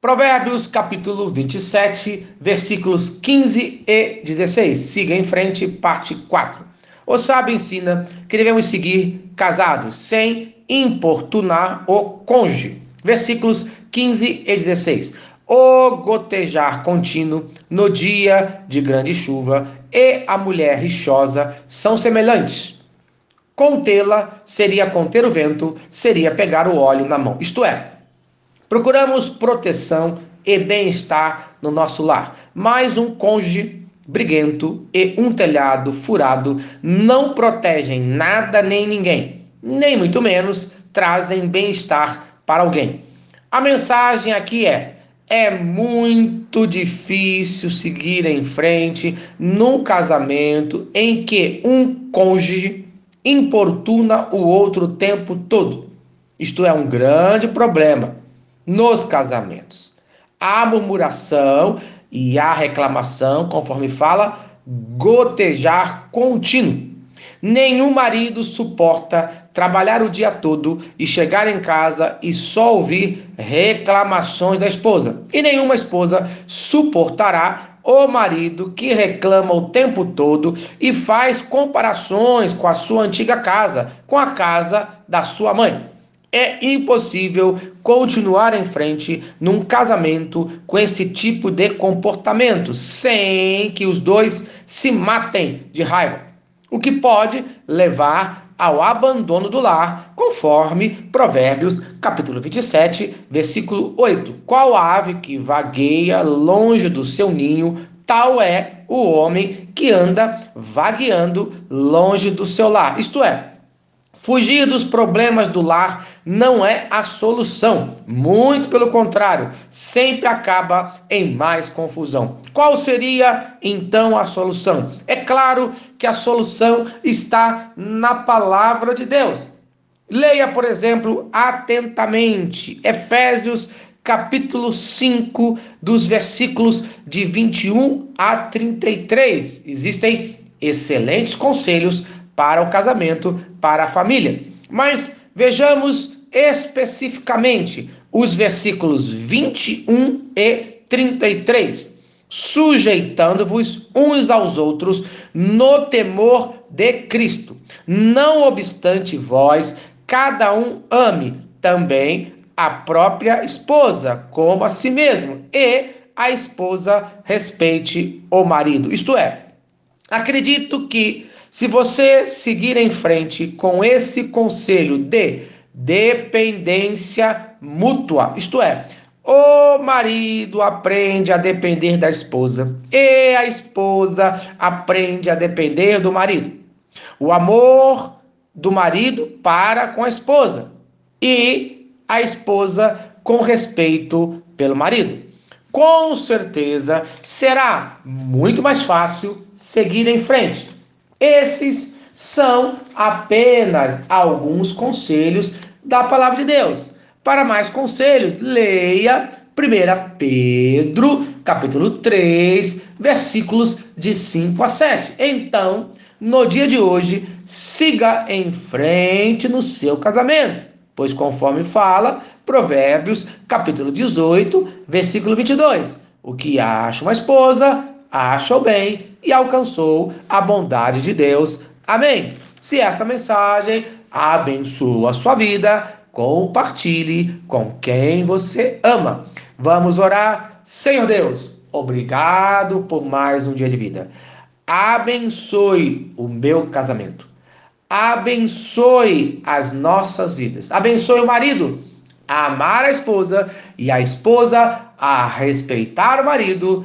Provérbios capítulo 27, versículos 15 e 16. Siga em frente, parte 4. O sábio ensina que devemos seguir casados, sem importunar o cônjuge. Versículos 15 e 16. O gotejar contínuo no dia de grande chuva e a mulher rixosa são semelhantes. Contê-la seria conter o vento, seria pegar o óleo na mão. Isto é, Procuramos proteção e bem-estar no nosso lar, mas um cônjuge briguento e um telhado furado não protegem nada nem ninguém, nem muito menos trazem bem-estar para alguém. A mensagem aqui é: é muito difícil seguir em frente num casamento em que um cônjuge importuna o outro o tempo todo. Isto é um grande problema nos casamentos. A murmuração e a reclamação, conforme fala, gotejar contínuo. Nenhum marido suporta trabalhar o dia todo e chegar em casa e só ouvir reclamações da esposa. E nenhuma esposa suportará o marido que reclama o tempo todo e faz comparações com a sua antiga casa, com a casa da sua mãe. É impossível continuar em frente num casamento com esse tipo de comportamento sem que os dois se matem de raiva, o que pode levar ao abandono do lar, conforme Provérbios, capítulo 27, versículo 8. Qual ave que vagueia longe do seu ninho, tal é o homem que anda vagueando longe do seu lar. Isto é, Fugir dos problemas do lar não é a solução. Muito pelo contrário, sempre acaba em mais confusão. Qual seria então a solução? É claro que a solução está na palavra de Deus. Leia, por exemplo, atentamente Efésios capítulo 5, dos versículos de 21 a 33. Existem excelentes conselhos para o casamento, para a família. Mas vejamos especificamente os versículos 21 e 33. Sujeitando-vos uns aos outros no temor de Cristo. Não obstante vós, cada um ame também a própria esposa, como a si mesmo, e a esposa respeite o marido. Isto é, acredito que se você seguir em frente com esse conselho de dependência mútua, isto é, o marido aprende a depender da esposa e a esposa aprende a depender do marido. O amor do marido para com a esposa e a esposa com respeito pelo marido. Com certeza será muito mais fácil seguir em frente esses são apenas alguns conselhos da palavra de Deus. Para mais conselhos, leia 1 Pedro, capítulo 3, versículos de 5 a 7. Então, no dia de hoje, siga em frente no seu casamento, pois conforme fala Provérbios, capítulo 18, versículo 22, o que acha uma esposa, acha o bem e alcançou a bondade de Deus. Amém. Se esta mensagem abençoa a sua vida, compartilhe com quem você ama. Vamos orar. Senhor Deus, obrigado por mais um dia de vida. Abençoe o meu casamento. Abençoe as nossas vidas. Abençoe o marido a amar a esposa e a esposa a respeitar o marido